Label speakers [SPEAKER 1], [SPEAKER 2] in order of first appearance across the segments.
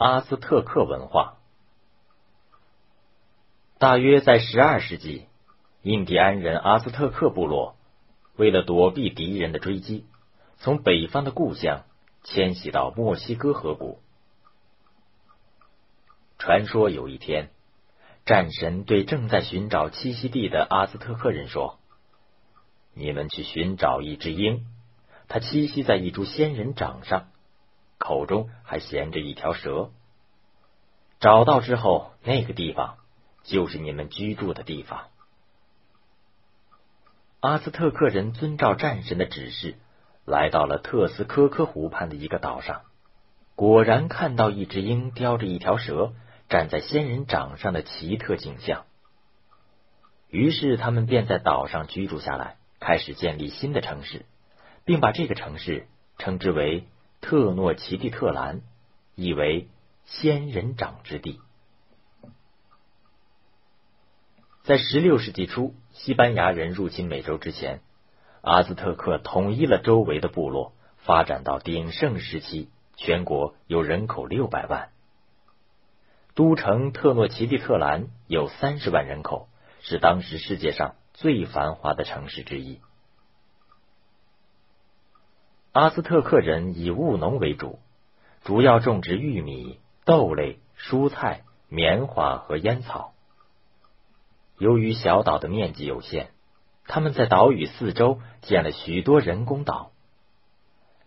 [SPEAKER 1] 阿兹特克文化。大约在十二世纪，印第安人阿兹特克部落为了躲避敌人的追击，从北方的故乡迁徙到墨西哥河谷。传说有一天，战神对正在寻找栖息地的阿兹特克人说：“你们去寻找一只鹰，它栖息在一株仙人掌上，口中还衔着一条蛇。找到之后，那个地方就是你们居住的地方。”阿兹特克人遵照战神的指示，来到了特斯科科湖畔的一个岛上，果然看到一只鹰叼着一条蛇。站在仙人掌上的奇特景象，于是他们便在岛上居住下来，开始建立新的城市，并把这个城市称之为特诺奇蒂特兰，意为仙人掌之地。在十六世纪初，西班牙人入侵美洲之前，阿兹特克统一了周围的部落，发展到鼎盛时期，全国有人口六百万。都城特诺奇蒂特兰有三十万人口，是当时世界上最繁华的城市之一。阿兹特克人以务农为主，主要种植玉米、豆类、蔬菜、棉花和烟草。由于小岛的面积有限，他们在岛屿四周建了许多人工岛。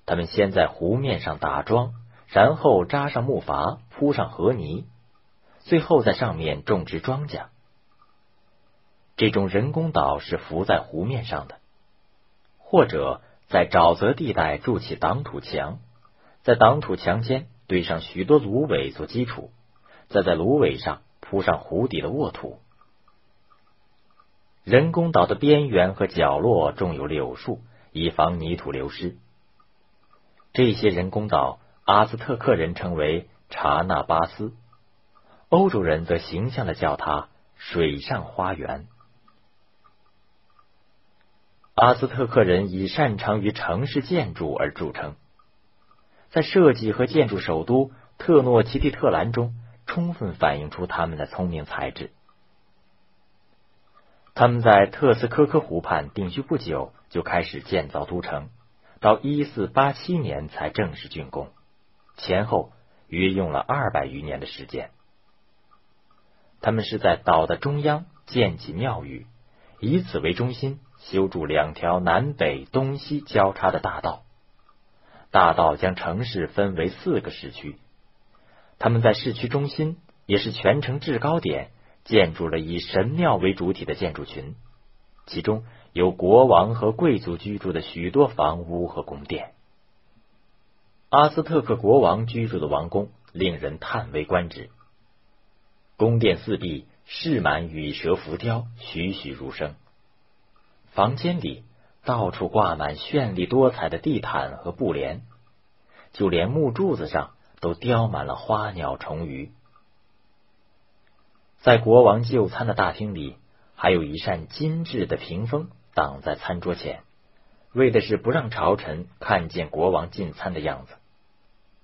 [SPEAKER 1] 他们先在湖面上打桩，然后扎上木筏，铺上河泥。最后在上面种植庄稼。这种人工岛是浮在湖面上的，或者在沼泽地带筑起挡土墙，在挡土墙间堆上许多芦苇做基础，再在芦苇上铺上湖底的沃土。人工岛的边缘和角落种有柳树，以防泥土流失。这些人工岛，阿兹特克人称为查纳巴斯。欧洲人则形象的叫它“水上花园”。阿兹特克人以擅长于城市建筑而著称，在设计和建筑首都特诺奇蒂特兰中，充分反映出他们的聪明才智。他们在特斯科科湖畔定居不久，就开始建造都城，到一四八七年才正式竣工，前后约用了二百余年的时间。他们是在岛的中央建起庙宇，以此为中心修筑两条南北东西交叉的大道。大道将城市分为四个市区。他们在市区中心，也是全城制高点，建筑了以神庙为主体的建筑群，其中有国王和贵族居住的许多房屋和宫殿。阿斯特克国王居住的王宫令人叹为观止。宫殿四壁饰满羽蛇浮雕，栩栩如生。房间里到处挂满绚丽多彩的地毯和布帘，就连木柱子上都雕满了花鸟虫鱼。在国王就餐的大厅里，还有一扇精致的屏风挡在餐桌前，为的是不让朝臣看见国王进餐的样子。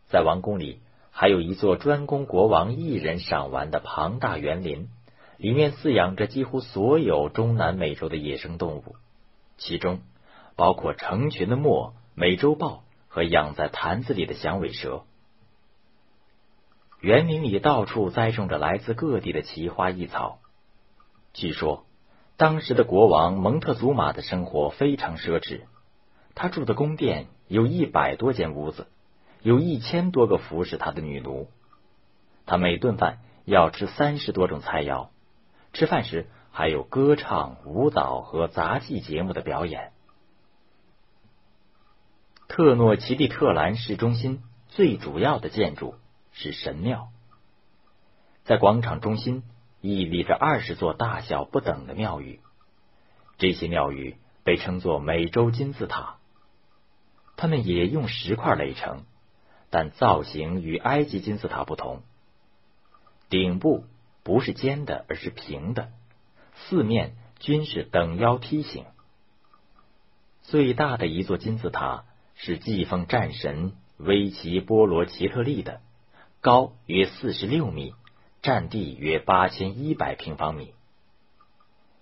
[SPEAKER 1] 在王宫里。还有一座专供国王一人赏玩的庞大园林，里面饲养着几乎所有中南美洲的野生动物，其中包括成群的墨、美洲豹和养在坛子里的响尾蛇。园林里到处栽种着来自各地的奇花异草。据说，当时的国王蒙特祖玛的生活非常奢侈，他住的宫殿有一百多间屋子。有一千多个服侍他的女奴，他每顿饭要吃三十多种菜肴，吃饭时还有歌唱、舞蹈和杂技节目的表演。特诺奇蒂特兰市中心最主要的建筑是神庙，在广场中心屹立着二十座大小不等的庙宇，这些庙宇被称作美洲金字塔，它们也用石块垒成。但造型与埃及金字塔不同，顶部不是尖的，而是平的，四面均是等腰梯形。最大的一座金字塔是祭奉战神威奇波罗奇特利的，高约四十六米，占地约八千一百平方米。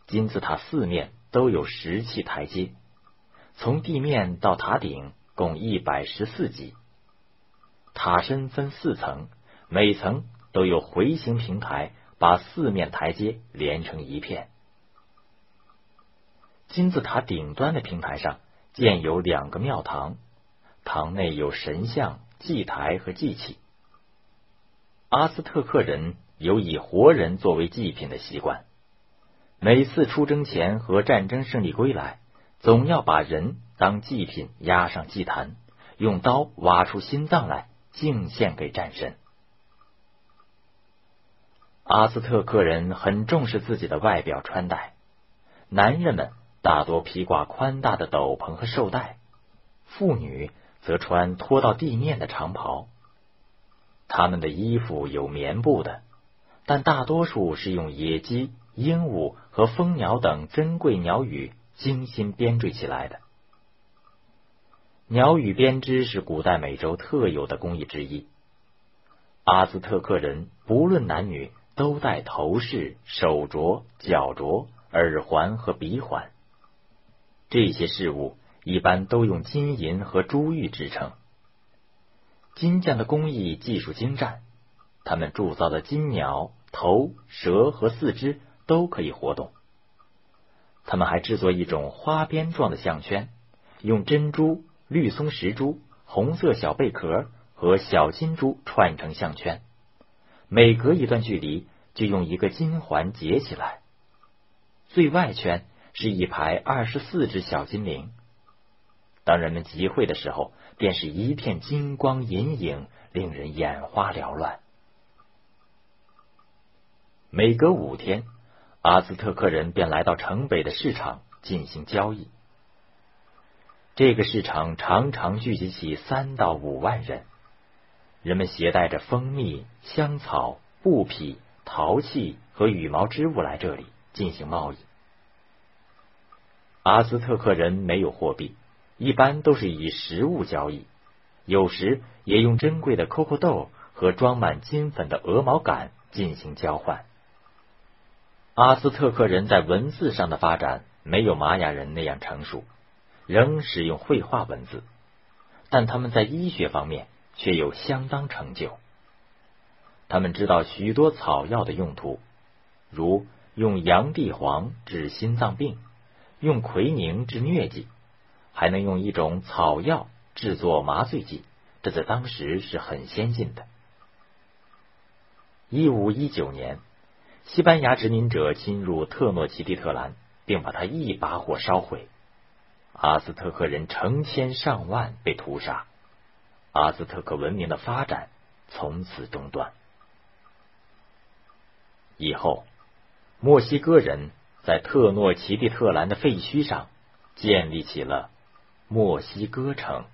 [SPEAKER 1] 金字塔四面都有石砌台阶，从地面到塔顶共一百十四级。塔身分四层，每层都有回形平台，把四面台阶连成一片。金字塔顶端的平台上建有两个庙堂，堂内有神像、祭台和祭器。阿斯特克人有以活人作为祭品的习惯，每次出征前和战争胜利归来，总要把人当祭品压上祭坛，用刀挖出心脏来敬献给战神。阿斯特克人很重视自己的外表穿戴，男人们。大多披挂宽大的斗篷和绶带，妇女则穿拖到地面的长袍。他们的衣服有棉布的，但大多数是用野鸡、鹦鹉和蜂鸟等珍贵鸟羽精心编缀起来的。鸟羽编织是古代美洲特有的工艺之一。阿兹特克人不论男女都戴头饰、手镯、脚镯、耳环和鼻环。这些饰物一般都用金银和珠玉制成。金匠的工艺技术精湛，他们铸造的金鸟头、蛇和四肢都可以活动。他们还制作一种花边状的项圈，用珍珠、绿松石珠、红色小贝壳和小金珠串成项圈，每隔一段距离就用一个金环结起来，最外圈。是一排二十四只小金铃。当人们集会的时候，便是一片金光银影，令人眼花缭乱。每隔五天，阿兹特克人便来到城北的市场进行交易。这个市场常常聚集起三到五万人，人们携带着蜂蜜、香草、布匹、陶器和羽毛织物来这里进行贸易。阿兹特克人没有货币，一般都是以食物交易，有时也用珍贵的 COCO 豆和装满金粉的鹅毛杆进行交换。阿兹特克人在文字上的发展没有玛雅人那样成熟，仍使用绘画文字，但他们在医学方面却有相当成就。他们知道许多草药的用途，如用洋地黄治心脏病。用奎宁治疟疾，还能用一种草药制作麻醉剂，这在当时是很先进的。一五一九年，西班牙殖民者侵入特诺奇蒂特兰，并把它一把火烧毁，阿兹特克人成千上万被屠杀，阿兹特克文明的发展从此中断。以后，墨西哥人。在特诺奇蒂特兰的废墟上，建立起了墨西哥城。